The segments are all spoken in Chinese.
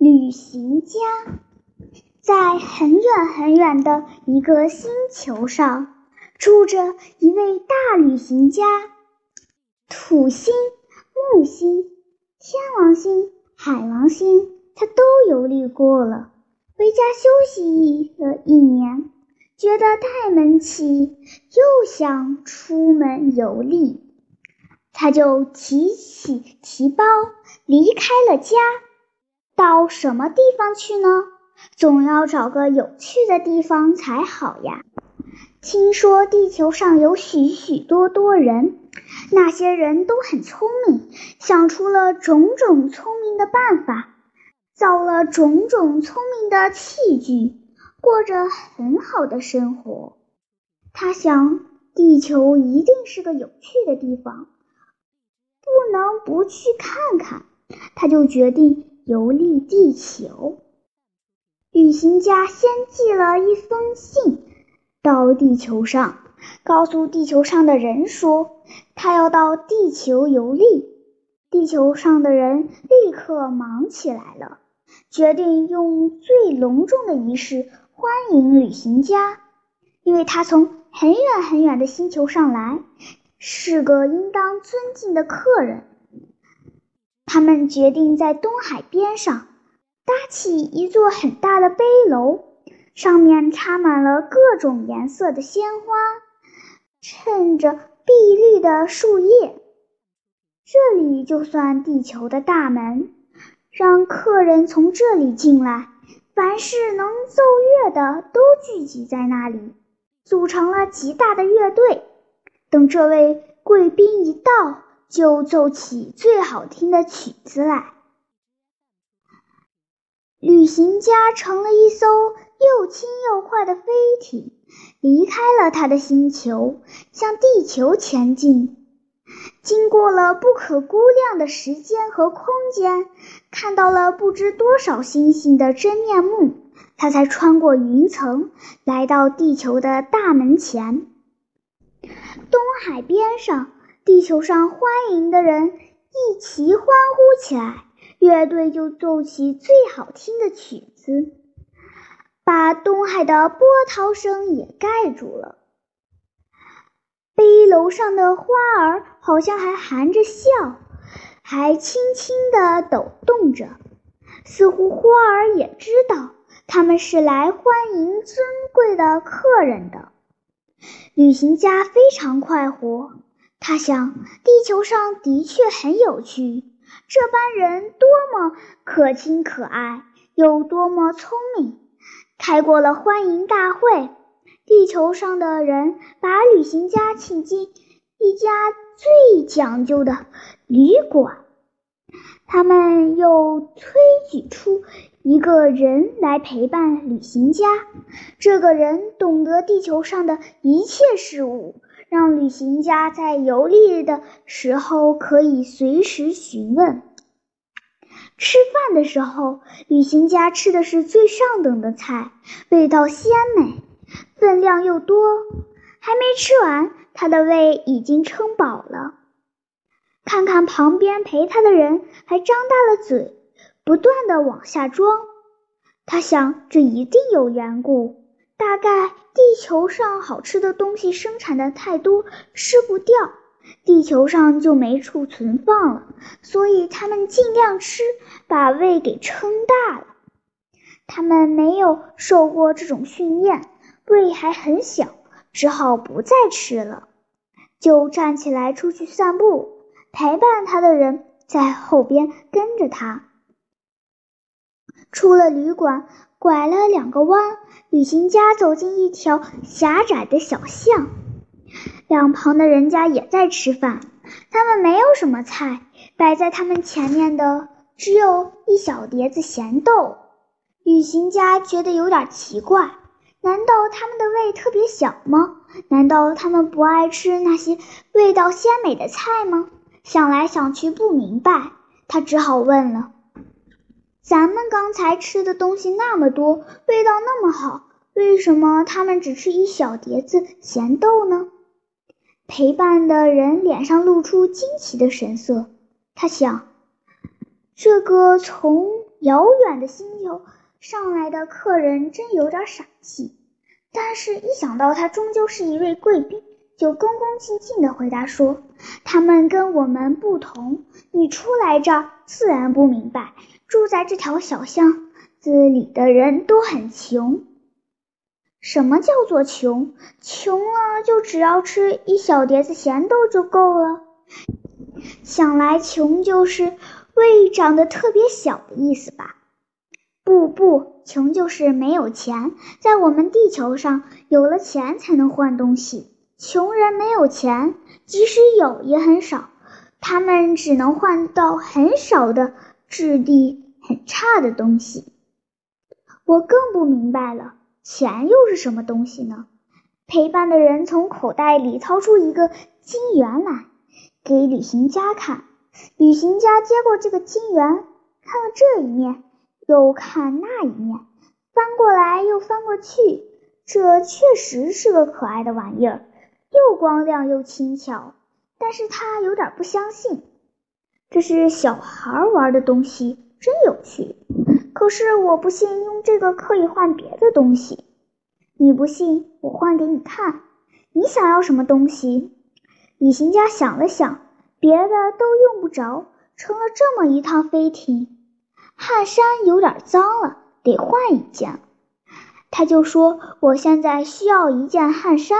旅行家在很远很远的一个星球上，住着一位大旅行家。土星、木星、天王星、海王星，他都游历过了。回家休息了一年，觉得太闷气，又想出门游历，他就提起提包离开了家。到什么地方去呢？总要找个有趣的地方才好呀。听说地球上有许许多多人，那些人都很聪明，想出了种种聪明的办法，造了种种聪明的器具，过着很好的生活。他想，地球一定是个有趣的地方，不能不去看看。他就决定。游历地球，旅行家先寄了一封信到地球上，告诉地球上的人说他要到地球游历。地球上的人立刻忙起来了，决定用最隆重的仪式欢迎旅行家，因为他从很远很远的星球上来，是个应当尊敬的客人。他们决定在东海边上搭起一座很大的碑楼，上面插满了各种颜色的鲜花，衬着碧绿的树叶。这里就算地球的大门，让客人从这里进来。凡是能奏乐的都聚集在那里，组成了极大的乐队。等这位贵宾一到。就奏起最好听的曲子来。旅行家乘了一艘又轻又快的飞艇，离开了他的星球，向地球前进。经过了不可估量的时间和空间，看到了不知多少星星的真面目，他才穿过云层，来到地球的大门前。东海边上。地球上欢迎的人一齐欢呼起来，乐队就奏起最好听的曲子，把东海的波涛声也盖住了。碑楼上的花儿好像还含着笑，还轻轻地抖动着，似乎花儿也知道他们是来欢迎尊贵的客人的。旅行家非常快活。他想，地球上的确很有趣，这班人多么可亲可爱，又多么聪明。开过了欢迎大会，地球上的人把旅行家请进一家最讲究的旅馆。他们又推举出一个人来陪伴旅行家，这个人懂得地球上的一切事物。让旅行家在游历的时候可以随时询问。吃饭的时候，旅行家吃的是最上等的菜，味道鲜美，分量又多。还没吃完，他的胃已经撑饱了。看看旁边陪他的人，还张大了嘴，不断的往下装。他想，这一定有缘故。大概地球上好吃的东西生产的太多，吃不掉，地球上就没处存放了，所以他们尽量吃，把胃给撑大了。他们没有受过这种训练，胃还很小，只好不再吃了，就站起来出去散步，陪伴他的人在后边跟着他。出了旅馆。拐了两个弯，旅行家走进一条狭窄的小巷，两旁的人家也在吃饭。他们没有什么菜，摆在他们前面的只有一小碟子咸豆。旅行家觉得有点奇怪，难道他们的胃特别小吗？难道他们不爱吃那些味道鲜美的菜吗？想来想去不明白，他只好问了。咱们刚才吃的东西那么多，味道那么好，为什么他们只吃一小碟子咸豆呢？陪伴的人脸上露出惊奇的神色。他想，这个从遥远的星球上来的客人真有点傻气。但是，一想到他终究是一位贵宾，就恭恭敬敬地回答说：“他们跟我们不同，你初来这儿自然不明白。住在这条小巷子里的人都很穷。什么叫做穷？穷了就只要吃一小碟子咸豆就够了。想来穷就是胃长得特别小的意思吧？”不不，穷就是没有钱。在我们地球上，有了钱才能换东西。穷人没有钱，即使有也很少，他们只能换到很少的、质地很差的东西。我更不明白了，钱又是什么东西呢？陪伴的人从口袋里掏出一个金元来，给旅行家看。旅行家接过这个金元，看了这一面。又看那一面，翻过来又翻过去，这确实是个可爱的玩意儿，又光亮又轻巧。但是他有点不相信，这是小孩玩的东西，真有趣。可是我不信用这个可以换别的东西。你不信，我换给你看。你想要什么东西？旅行家想了想，别的都用不着，乘了这么一趟飞艇。汗衫有点脏了，得换一件。他就说：“我现在需要一件汗衫。”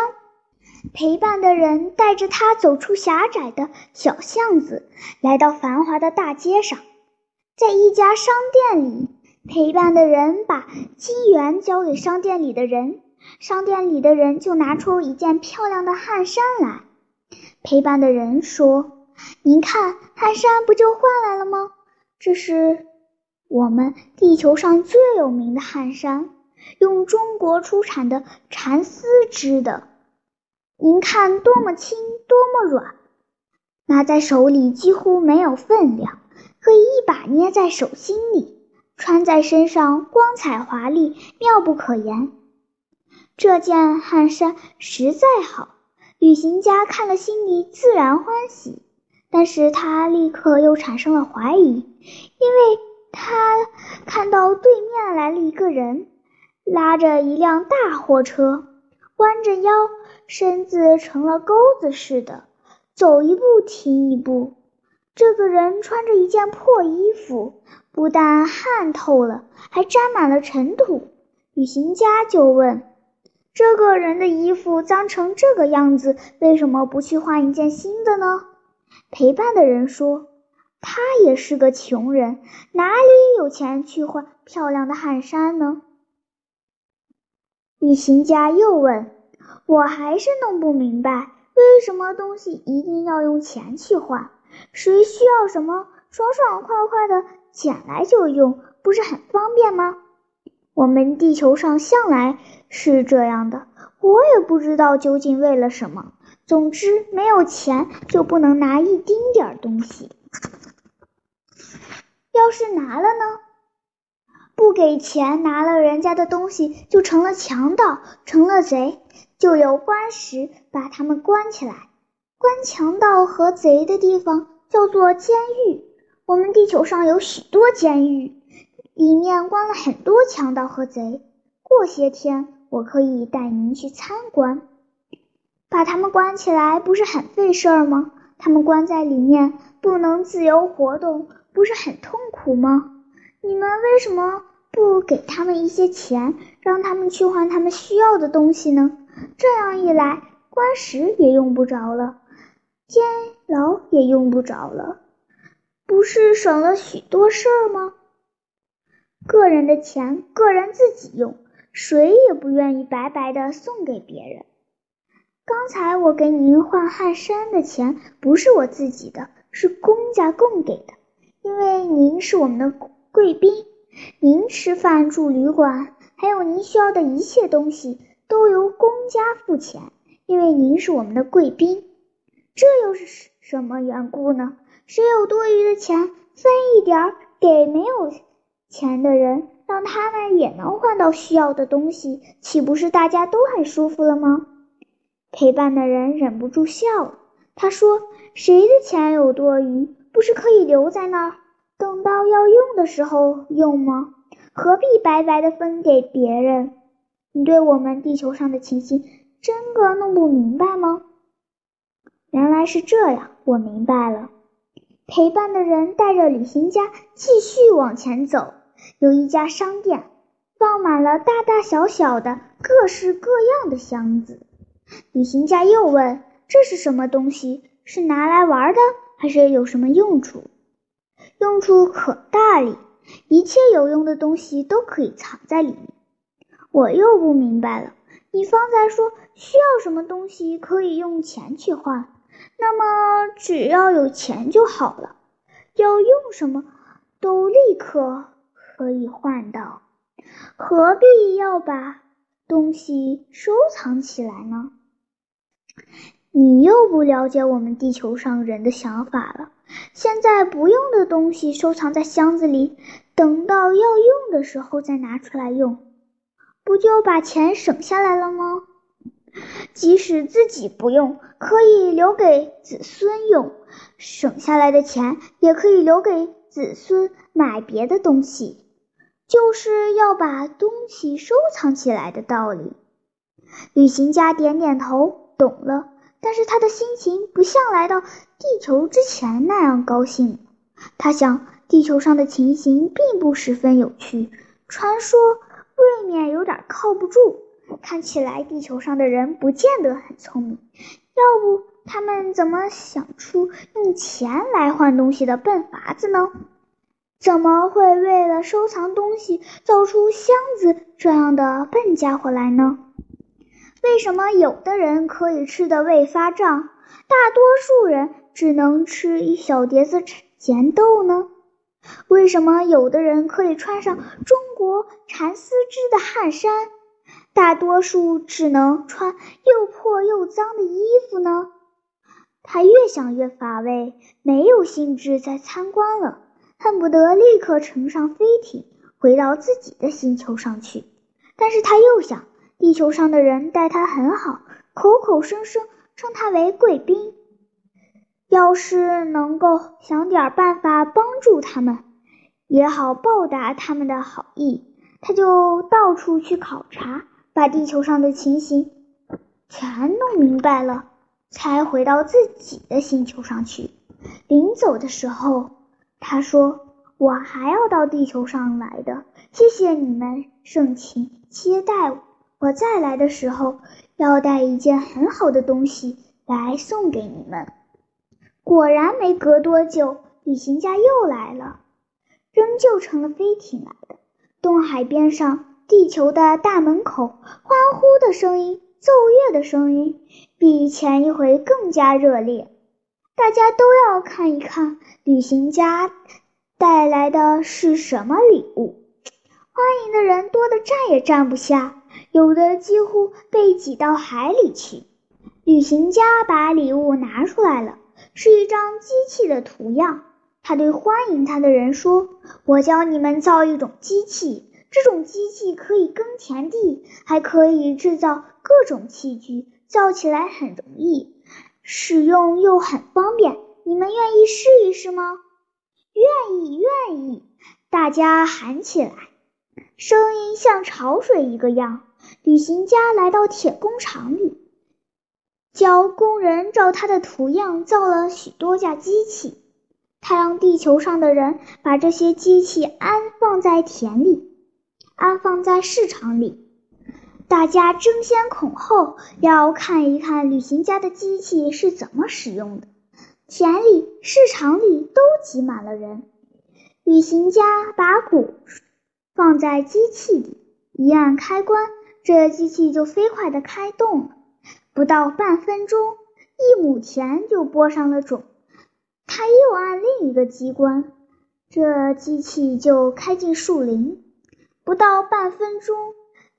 陪伴的人带着他走出狭窄的小巷子，来到繁华的大街上。在一家商店里，陪伴的人把金元交给商店里的人，商店里的人就拿出一件漂亮的汗衫来。陪伴的人说：“您看，汗衫不就换来了吗？这是。”我们地球上最有名的汗衫，用中国出产的蚕丝织的。您看，多么轻，多么软，拿在手里几乎没有分量，可以一把捏在手心里，穿在身上光彩华丽，妙不可言。这件汗衫实在好，旅行家看了心里自然欢喜，但是他立刻又产生了怀疑，因为。他看到对面来了一个人，拉着一辆大货车，弯着腰，身子成了钩子似的，走一步停一步。这个人穿着一件破衣服，不但汗透了，还沾满了尘土。旅行家就问：“这个人的衣服脏成这个样子，为什么不去换一件新的呢？”陪伴的人说。他也是个穷人，哪里有钱去换漂亮的汗衫呢？旅行家又问：“我还是弄不明白，为什么东西一定要用钱去换？谁需要什么，爽爽快快的捡来就用，不是很方便吗？我们地球上向来是这样的，我也不知道究竟为了什么。总之，没有钱就不能拿一丁点儿东西。”要是拿了呢？不给钱拿了人家的东西，就成了强盗，成了贼，就有官时把他们关起来。关强盗和贼的地方叫做监狱。我们地球上有许多监狱，里面关了很多强盗和贼。过些天我可以带您去参观。把他们关起来不是很费事儿吗？他们关在里面，不能自由活动。不是很痛苦吗？你们为什么不给他们一些钱，让他们去换他们需要的东西呢？这样一来，官食也用不着了，监牢也用不着了，不是省了许多事儿吗？个人的钱，个人自己用，谁也不愿意白白的送给别人。刚才我给您换汗衫的钱，不是我自己的，是公家供给的。因为您是我们的贵宾，您吃饭住旅馆，还有您需要的一切东西都由公家付钱。因为您是我们的贵宾，这又是什么缘故呢？谁有多余的钱，分一点儿给没有钱的人，让他们也能换到需要的东西，岂不是大家都很舒服了吗？陪伴的人忍不住笑了，他说：“谁的钱有多余？”不是可以留在那儿，等到要用的时候用吗？何必白白的分给别人？你对我们地球上的情形真个弄不明白吗？原来是这样，我明白了。陪伴的人带着旅行家继续往前走，有一家商店，放满了大大小小的、各式各样的箱子。旅行家又问：“这是什么东西？是拿来玩的，还是有什么用处？”用处可大哩，一切有用的东西都可以藏在里面。我又不明白了，你方才说需要什么东西可以用钱去换，那么只要有钱就好了，要用什么都立刻可以换到，何必要把东西收藏起来呢？你又不了解我们地球上人的想法了。现在不用的东西收藏在箱子里，等到要用的时候再拿出来用，不就把钱省下来了吗？即使自己不用，可以留给子孙用，省下来的钱也可以留给子孙买别的东西，就是要把东西收藏起来的道理。旅行家点点头，懂了。但是他的心情不像来到地球之前那样高兴。他想，地球上的情形并不十分有趣，传说未免有点靠不住。看起来地球上的人不见得很聪明，要不他们怎么想出用钱来换东西的笨法子呢？怎么会为了收藏东西造出箱子这样的笨家伙来呢？为什么有的人可以吃得胃发胀，大多数人只能吃一小碟子咸豆呢？为什么有的人可以穿上中国蚕丝织的汗衫，大多数只能穿又破又脏的衣服呢？他越想越乏味，没有兴致再参观了，恨不得立刻乘上飞艇回到自己的星球上去。但是他又想。地球上的人待他很好，口口声声称他为贵宾。要是能够想点办法帮助他们，也好报答他们的好意，他就到处去考察，把地球上的情形全弄明白了，才回到自己的星球上去。临走的时候，他说：“我还要到地球上来的，谢谢你们盛情接待我。”我再来的时候，要带一件很好的东西来送给你们。果然，没隔多久，旅行家又来了，仍旧乘了飞艇来的。东海边上，地球的大门口，欢呼的声音、奏乐的声音，比前一回更加热烈。大家都要看一看旅行家带来的是什么礼物。欢迎的人多得站也站不下。有的几乎被挤到海里去。旅行家把礼物拿出来了，是一张机器的图样。他对欢迎他的人说：“我教你们造一种机器，这种机器可以耕田地，还可以制造各种器具，造起来很容易，使用又很方便。你们愿意试一试吗？”“愿意，愿意！”大家喊起来，声音像潮水一个样。旅行家来到铁工厂里，教工人照他的图样造了许多架机器。他让地球上的人把这些机器安放在田里，安放在市场里。大家争先恐后要看一看旅行家的机器是怎么使用的。田里、市场里都挤满了人。旅行家把鼓放在机器里，一按开关。这机器就飞快地开动了，不到半分钟，一亩田就播上了种。他又按另一个机关，这机器就开进树林，不到半分钟，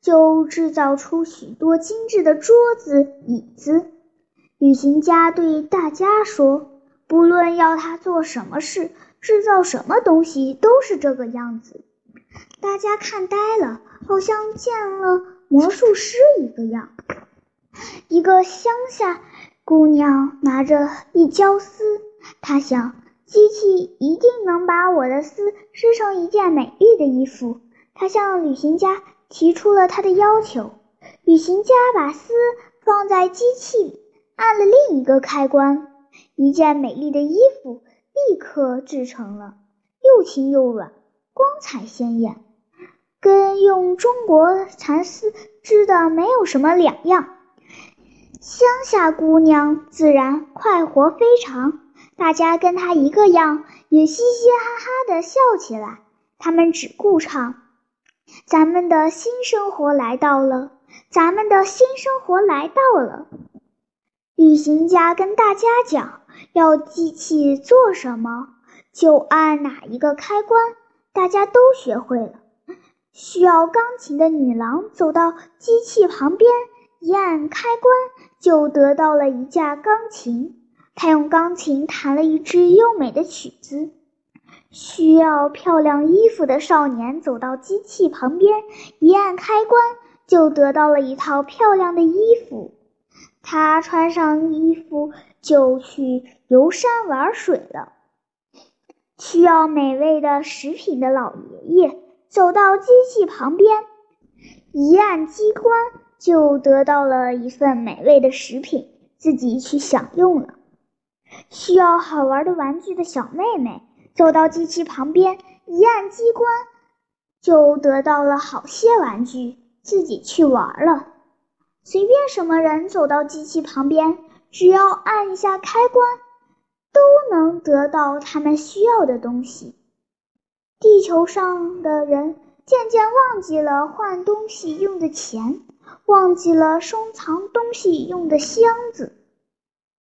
就制造出许多精致的桌子、椅子。旅行家对大家说：“不论要他做什么事，制造什么东西，都是这个样子。”大家看呆了，好像见了。魔术师一个样，一个乡下姑娘拿着一胶丝，她想机器一定能把我的丝织成一件美丽的衣服。她向旅行家提出了她的要求。旅行家把丝放在机器里，按了另一个开关，一件美丽的衣服立刻制成了，又轻又软，光彩鲜艳，跟用中国蚕丝织的没有什么两样。乡下姑娘自然快活非常，大家跟她一个样，也嘻嘻哈哈的笑起来。他们只顾唱：“咱们的新生活来到了，咱们的新生活来到了。”旅行家跟大家讲要机器做什么，就按哪一个开关，大家都学会了。需要钢琴的女郎走到机器旁边。一按开关，就得到了一架钢琴。他用钢琴弹了一支优美的曲子。需要漂亮衣服的少年走到机器旁边，一按开关，就得到了一套漂亮的衣服。他穿上衣服就去游山玩水了。需要美味的食品的老爷爷走到机器旁边，一按机关。就得到了一份美味的食品，自己去享用了。需要好玩的玩具的小妹妹走到机器旁边，一按机关，就得到了好些玩具，自己去玩了。随便什么人走到机器旁边，只要按一下开关，都能得到他们需要的东西。地球上的人渐渐忘记了换东西用的钱。忘记了收藏东西用的箱子。